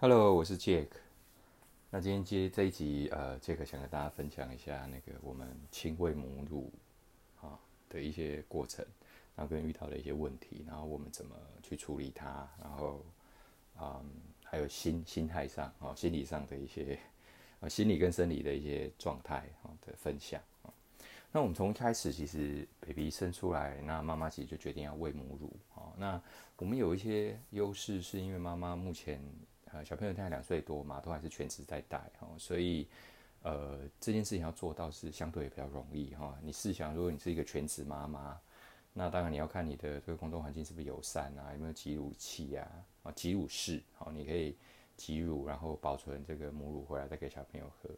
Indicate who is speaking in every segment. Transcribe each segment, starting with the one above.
Speaker 1: Hello，我是 Jack。那今天接这一集，呃，Jack 想跟大家分享一下那个我们亲喂母乳啊的一些过程，然后跟遇到的一些问题，然后我们怎么去处理它，然后，嗯，还有心心态上啊，心理上的一些，啊，心理跟生理的一些状态啊的分享啊。那我们从一开始其实 baby 生出来，那妈妈其实就决定要喂母乳啊。那我们有一些优势，是因为妈妈目前。小朋友现在两岁多嘛，都还是全职在带哈，所以呃这件事情要做到是相对比较容易哈。你试想，如果你是一个全职妈妈，那当然你要看你的这个工作环境是不是友善啊，有没有挤乳器呀，啊挤乳室，好，你可以挤乳，然后保存这个母乳回来再给小朋友喝。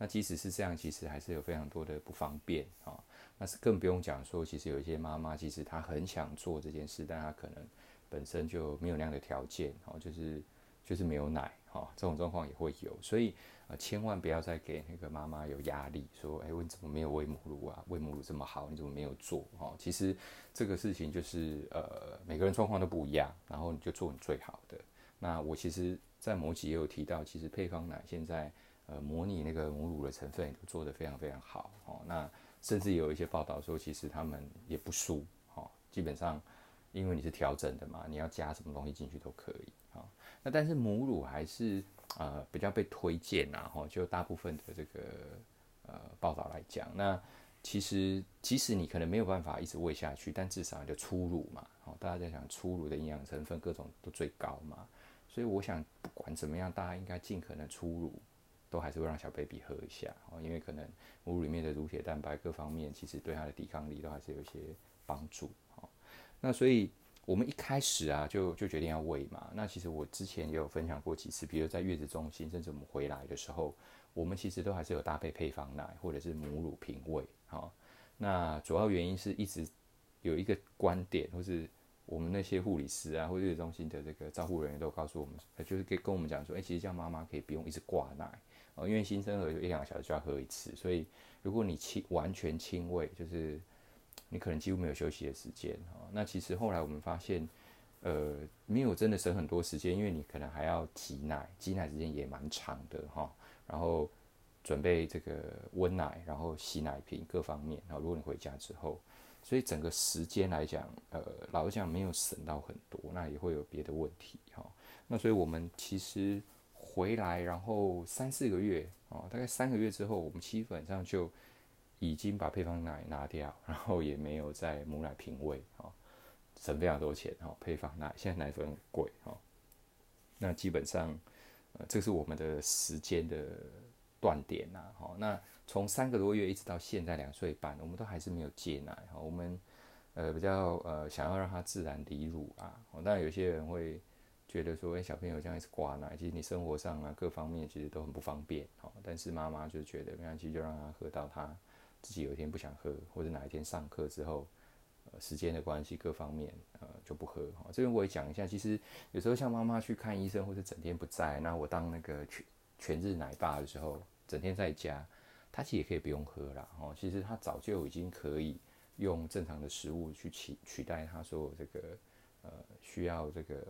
Speaker 1: 那即使是这样，其实还是有非常多的不方便啊。那是更不用讲说，其实有一些妈妈，其实她很想做这件事，但她可能本身就没有那样的条件，哦，就是。就是没有奶，哈，这种状况也会有，所以呃，千万不要再给那个妈妈有压力，说，哎，我怎么没有喂母乳啊？喂母乳这么好，你怎么没有做？哈，其实这个事情就是呃，每个人状况都不一样，然后你就做你最好的。那我其实，在某集也有提到，其实配方奶现在呃，模拟那个母乳的成分也都做得非常非常好，哦，那甚至有一些报道说，其实他们也不输，哈，基本上因为你是调整的嘛，你要加什么东西进去都可以啊。那但是母乳还是呃比较被推荐呐，哈，就大部分的这个呃报道来讲，那其实即使你可能没有办法一直喂下去，但至少就初乳嘛，哦，大家在想初乳的营养成分各种都最高嘛，所以我想不管怎么样，大家应该尽可能初乳都还是会让小 baby 喝一下，哦，因为可能母乳里面的乳铁蛋白各方面其实对它的抵抗力都还是有一些帮助，那所以。我们一开始啊，就就决定要喂嘛。那其实我之前也有分享过几次，比如在月子中心，甚至我们回来的时候，我们其实都还是有搭配配方奶或者是母乳瓶喂。好，那主要原因是一直有一个观点，或是我们那些护理师啊，或月子中心的这个照护人员都告诉我们，就是跟跟我们讲说，哎，其实这样妈妈可以不用一直挂奶哦，因为新生儿有一两个小时就要喝一次，所以如果你亲完全亲喂，就是。你可能几乎没有休息的时间哈，那其实后来我们发现，呃，没有真的省很多时间，因为你可能还要挤奶，挤奶时间也蛮长的哈，然后准备这个温奶，然后洗奶瓶各方面，然后如果你回家之后，所以整个时间来讲，呃，老实讲没有省到很多，那也会有别的问题哈，那所以我们其实回来，然后三四个月啊，大概三个月之后，我们基本上就。已经把配方奶拿掉，然后也没有在母奶瓶喂，哈，省非常多钱，哈，配方奶现在奶粉很贵，哈，那基本上，呃，这是我们的时间的断点呐，哈，那从三个多月一直到现在两岁半，我们都还是没有戒奶，哈，我们呃比较呃想要让它自然离乳啊，当然有些人会觉得说，哎，小朋友这样一直挂奶，其实你生活上啊各方面其实都很不方便，哈，但是妈妈就觉得没关系，就让他喝到他。自己有一天不想喝，或者哪一天上课之后，呃，时间的关系，各方面呃就不喝。哈，这边我也讲一下，其实有时候像妈妈去看医生，或者整天不在，那我当那个全全日奶爸的时候，整天在家，他其实也可以不用喝了。哦，其实他早就已经可以用正常的食物去取取代他所有这个呃需要这个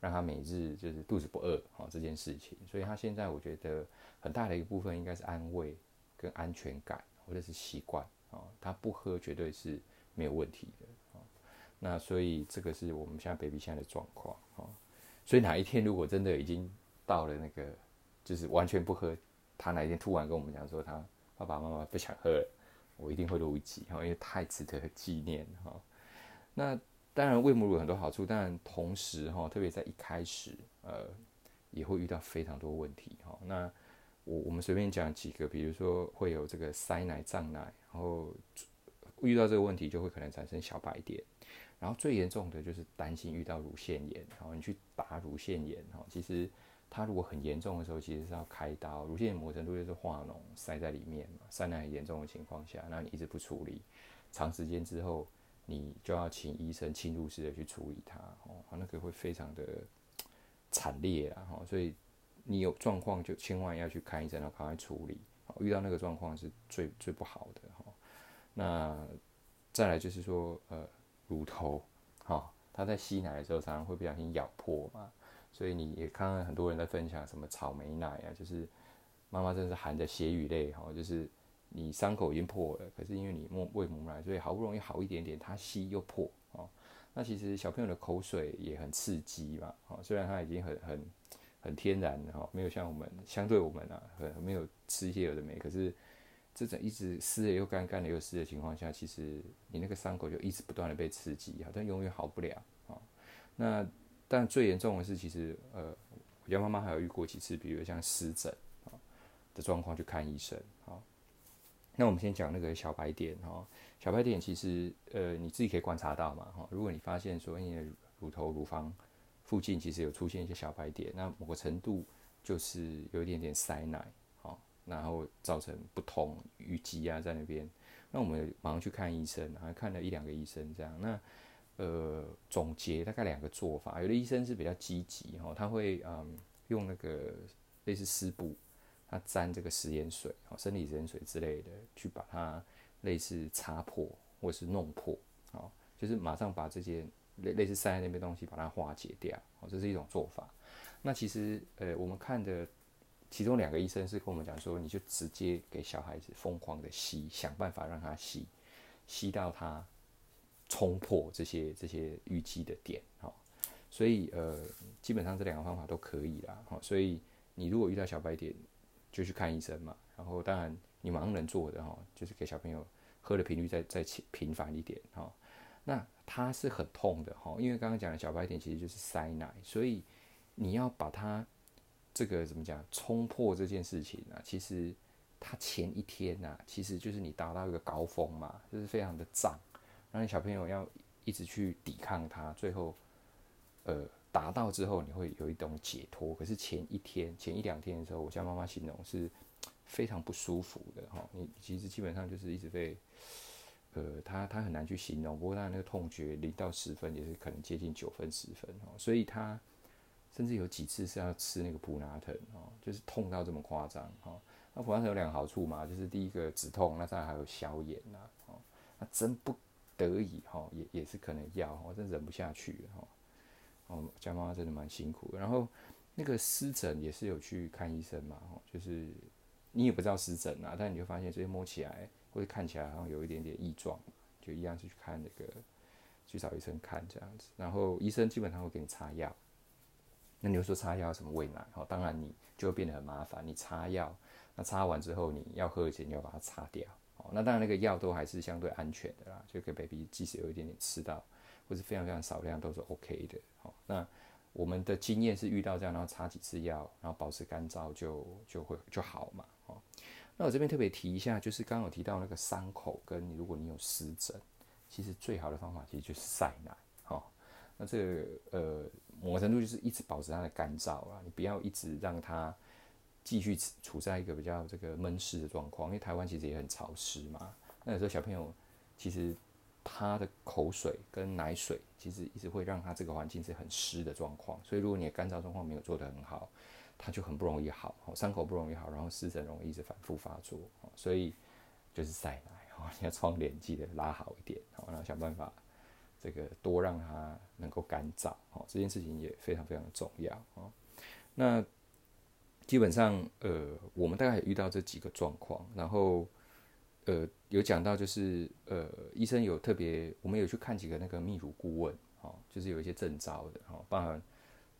Speaker 1: 让他每日就是肚子不饿哦这件事情。所以他现在我觉得很大的一个部分应该是安慰跟安全感。或者是习惯啊，他不喝绝对是没有问题的啊。那所以这个是我们现在 baby 现在的状况啊。所以哪一天如果真的已经到了那个就是完全不喝，他哪一天突然跟我们讲说他爸爸妈妈不想喝了，我一定会录一集哈，因为太值得纪念哈。那当然喂母乳有很多好处，但同时哈，特别在一开始呃也会遇到非常多问题哈。那我我们随便讲几个，比如说会有这个塞奶胀奶，然后遇到这个问题就会可能产生小白点，然后最严重的就是担心遇到乳腺炎，然后你去打乳腺炎，哈，其实它如果很严重的时候，其实是要开刀。乳腺炎某程度就是化脓塞在里面嘛，塞奶很严重的情况下，那你一直不处理，长时间之后你就要请医生侵入式的去处理它，哦，那个会非常的惨烈啊，哈，所以。你有状况就千万要去看医生，然后赶快处理。遇到那个状况是最最不好的哈。那再来就是说，呃，乳头，哈，他在吸奶的时候常常会不小心咬破嘛，所以你也看到很多人在分享什么草莓奶啊，就是妈妈真的是含着血与泪哈，就是你伤口已经破了，可是因为你喂喂母奶，所以好不容易好一点点，它吸又破哦。那其实小朋友的口水也很刺激嘛，哦，虽然他已经很很很天然的哈，没有像我们相对我们啊，很没有吃一些有的没，可是。这种一直湿的又干，干的又湿的情况下，其实你那个伤口就一直不断的被刺激，好像永远好不了啊。那但最严重的是，其实呃，我家妈妈还有遇过几次，比如像湿疹啊的状况去看医生啊。那我们先讲那个小白点哈，小白点其实呃你自己可以观察到嘛哈。如果你发现说你的乳头、乳房附近其实有出现一些小白点，那某个程度就是有一点点塞奶。然后造成不通淤积啊，在那边，那我们马上去看医生，还看了一两个医生这样。那呃，总结大概两个做法，有的医生是比较积极哈，他会嗯用那个类似湿布，他沾这个食盐水，哦，生理食盐水之类的，去把它类似擦破或是弄破，哦，就是马上把这些类类似塞在那边东西把它化解掉，哦，这是一种做法。那其实呃，我们看的。其中两个医生是跟我们讲说，你就直接给小孩子疯狂的吸，想办法让他吸，吸到他冲破这些这些淤积的点，哈。所以呃，基本上这两个方法都可以啦，哈。所以你如果遇到小白点，就去看医生嘛。然后当然你马上能做的哈，就是给小朋友喝的频率再再频繁一点，哈。那它是很痛的，哈，因为刚刚讲的小白点其实就是塞奶，所以你要把它。这个怎么讲？冲破这件事情啊，其实它前一天呐、其实就是你达到一个高峰嘛，就是非常的胀，然后你小朋友要一直去抵抗它，最后呃达到之后，你会有一种解脱。可是前一天、前一两天的时候，我家妈妈形容是非常不舒服的哈。你其实基本上就是一直被呃，他他很难去形容。不过他那个痛觉零到十分也是可能接近九分、十分哦，所以他。甚至有几次是要吃那个普拉疼哦，就是痛到这么夸张哦。那普拉疼有两个好处嘛，就是第一个止痛，那再来还有消炎呐哦。那真不得已哈，也也是可能要哦，真忍不下去哈。哦，家妈妈真的蛮辛苦。然后那个湿疹也是有去看医生嘛，哦，就是你也不知道湿疹啊，但你就发现这些摸起来或者看起来好像有一点点异状，就一样是去看那个去找医生看这样子。然后医生基本上会给你擦药。那你又说擦药什么喂奶？哦，当然你就会变得很麻烦。你擦药，那擦完之后你要喝前你要把它擦掉。哦，那当然那个药都还是相对安全的啦，就给 baby 即使有一点点吃到，或是非常非常少量都是 OK 的。哦，那我们的经验是遇到这样，然后擦几次药，然后保持干燥就就会就好嘛。那我这边特别提一下，就是刚刚有提到那个伤口，跟你如果你有湿疹，其实最好的方法其实就是晒奶。哦，那这个呃。某个程度就是一直保持它的干燥啊，你不要一直让它继续处在一个比较这个闷湿的状况，因为台湾其实也很潮湿嘛。那有时候小朋友其实他的口水跟奶水其实一直会让他这个环境是很湿的状况，所以如果你的干燥状况没有做得很好，他就很不容易好，伤口不容易好，然后湿疹容易一直反复发作，所以就是晒奶，你要窗帘记得拉好一点，然后想办法。这个多让它能够干燥，哦，这件事情也非常非常重要，哦。那基本上，呃，我们大概也遇到这几个状况，然后，呃，有讲到就是，呃，医生有特别，我们有去看几个那个泌乳顾问，哦，就是有一些证照的，哦，包含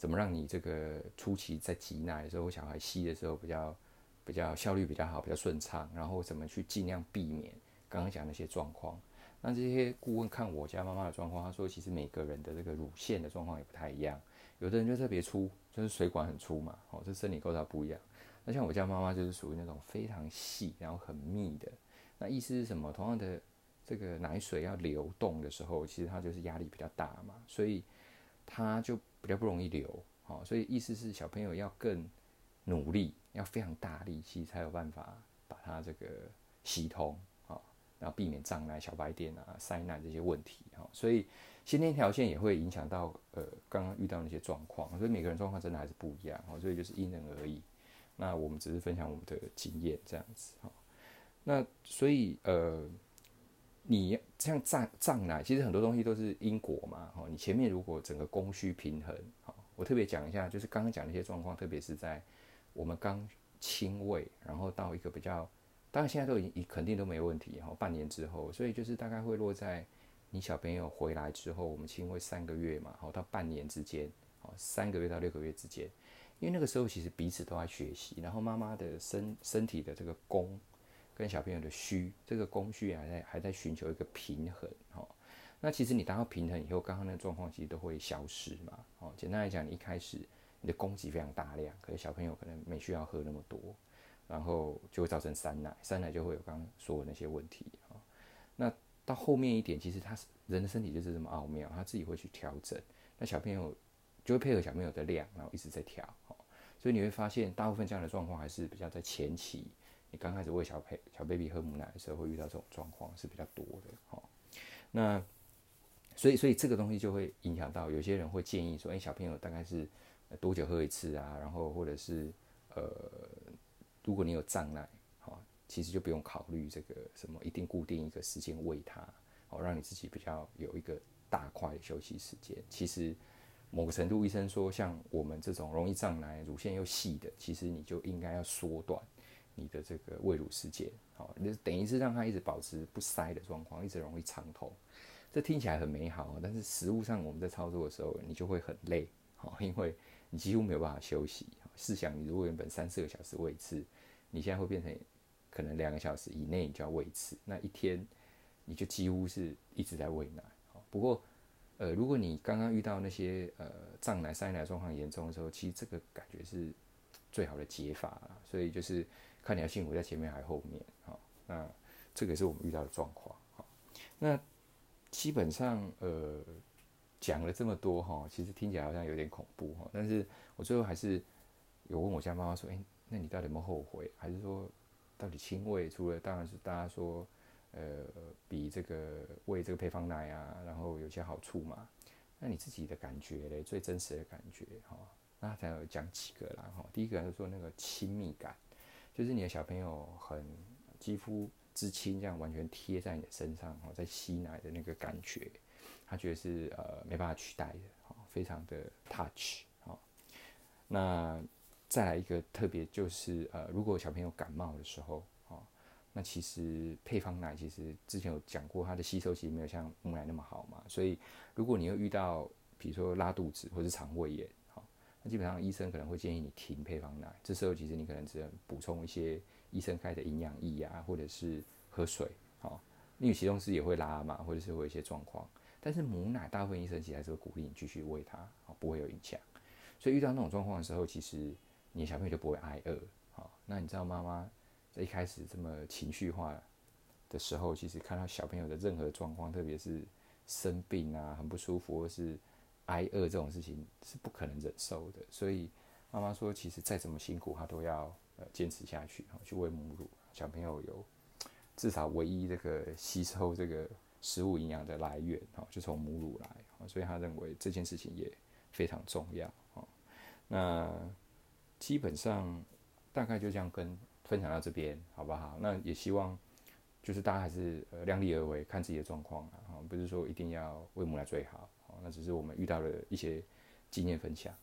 Speaker 1: 怎么让你这个初期在挤奶的时候，小孩吸的时候比较比较效率比较好，比较顺畅，然后怎么去尽量避免刚刚讲那些状况。那这些顾问看我家妈妈的状况，他说其实每个人的这个乳腺的状况也不太一样，有的人就特别粗，就是水管很粗嘛，哦，这生理构造不一样。那像我家妈妈就是属于那种非常细，然后很密的。那意思是什么？同样的这个奶水要流动的时候，其实它就是压力比较大嘛，所以它就比较不容易流。哦，所以意思是小朋友要更努力，要非常大力气才有办法把它这个吸通啊。然后避免障碍、小白点啊、塞奶这些问题哈，所以先天条件也会影响到呃刚刚遇到那些状况，所以每个人状况真的还是不一样哈，所以就是因人而异。那我们只是分享我们的经验这样子哈。那所以呃，你像胀胀奶，其实很多东西都是因果嘛哈。你前面如果整个供需平衡哈，我特别讲一下，就是刚刚讲的一些状况，特别是在我们刚亲喂，然后到一个比较，当然现在都已经肯定都没问题哈，半年之后，所以就是大概会落在你小朋友回来之后，我们亲喂三个月嘛，好到半年之间，哦三个月到六个月之间，因为那个时候其实彼此都在学习，然后妈妈的身身体的这个功跟小朋友的虚，这个供需还在还在寻求一个平衡哈。那其实你达到平衡以后，刚刚那个状况其实都会消失嘛。哦，简单来讲，你一开始你的供给非常大量，可是小朋友可能没需要喝那么多，然后就会造成三奶，三奶就会有刚刚说的那些问题啊。那到后面一点，其实他人的身体就是这么奥妙，他自己会去调整。那小朋友就会配合小朋友的量，然后一直在调。哦所以你会发现，大部分这样的状况还是比较在前期，你刚开始喂小配小 baby 喝母奶的时候，会遇到这种状况是比较多的。哈，那。所以，所以这个东西就会影响到有些人会建议说，哎，小朋友大概是多久喝一次啊？然后或者是呃，如果你有胀奶，好，其实就不用考虑这个什么一定固定一个时间喂他，好，让你自己比较有一个大块的休息时间。其实某个程度，医生说，像我们这种容易胀奶、乳腺又细的，其实你就应该要缩短你的这个喂乳时间，好，你等于是让它一直保持不塞的状况，一直容易畅通。这听起来很美好，但是实物上我们在操作的时候，你就会很累，好因为你几乎没有办法休息。试想，你如果原本三四个小时喂一次，你现在会变成可能两个小时以内你就要喂一次，那一天你就几乎是一直在喂奶。不过，呃，如果你刚刚遇到那些呃胀奶、塞奶状况严重的时候，其实这个感觉是最好的解法，所以就是看你要幸福在前面还是后面，那这个也是我们遇到的状况，那。基本上，呃，讲了这么多哈，其实听起来好像有点恐怖哈。但是我最后还是有问我家妈妈说：“诶、欸，那你到底有没有后悔？还是说，到底亲喂除了当然是大家说，呃，比这个喂这个配方奶啊，然后有些好处嘛？那你自己的感觉嘞，最真实的感觉哈？那才有讲几个啦哈。第一个就是说那个亲密感，就是你的小朋友很肌肤之亲这样完全贴在你的身上哦，在吸奶的那个感觉，他觉得是呃没办法取代的哦，非常的 touch 哦。那再来一个特别就是呃，如果小朋友感冒的时候哦，那其实配方奶其实之前有讲过，它的吸收其实没有像母奶那么好嘛，所以如果你又遇到比如说拉肚子或是肠胃炎，那基本上医生可能会建议你停配方奶，这时候其实你可能只能补充一些。医生开的营养液啊，或者是喝水，好，因为其中是也会拉嘛，或者是会有一些状况。但是母奶，大部分医生其实还是会鼓励你继续喂它，好，不会有影响。所以遇到那种状况的时候，其实你小朋友就不会挨饿，好。那你知道妈妈在一开始这么情绪化的时候，其实看到小朋友的任何状况，特别是生病啊、很不舒服或是挨饿这种事情，是不可能忍受的。所以妈妈说，其实再怎么辛苦，她都要呃。坚持下去，去喂母乳，小朋友有至少唯一这个吸收这个食物营养的来源，就从母乳来，所以他认为这件事情也非常重要，那基本上大概就这样跟分享到这边，好不好？那也希望就是大家还是呃量力而为，看自己的状况啊，不是说一定要喂母奶最好，那只是我们遇到的一些经验分享。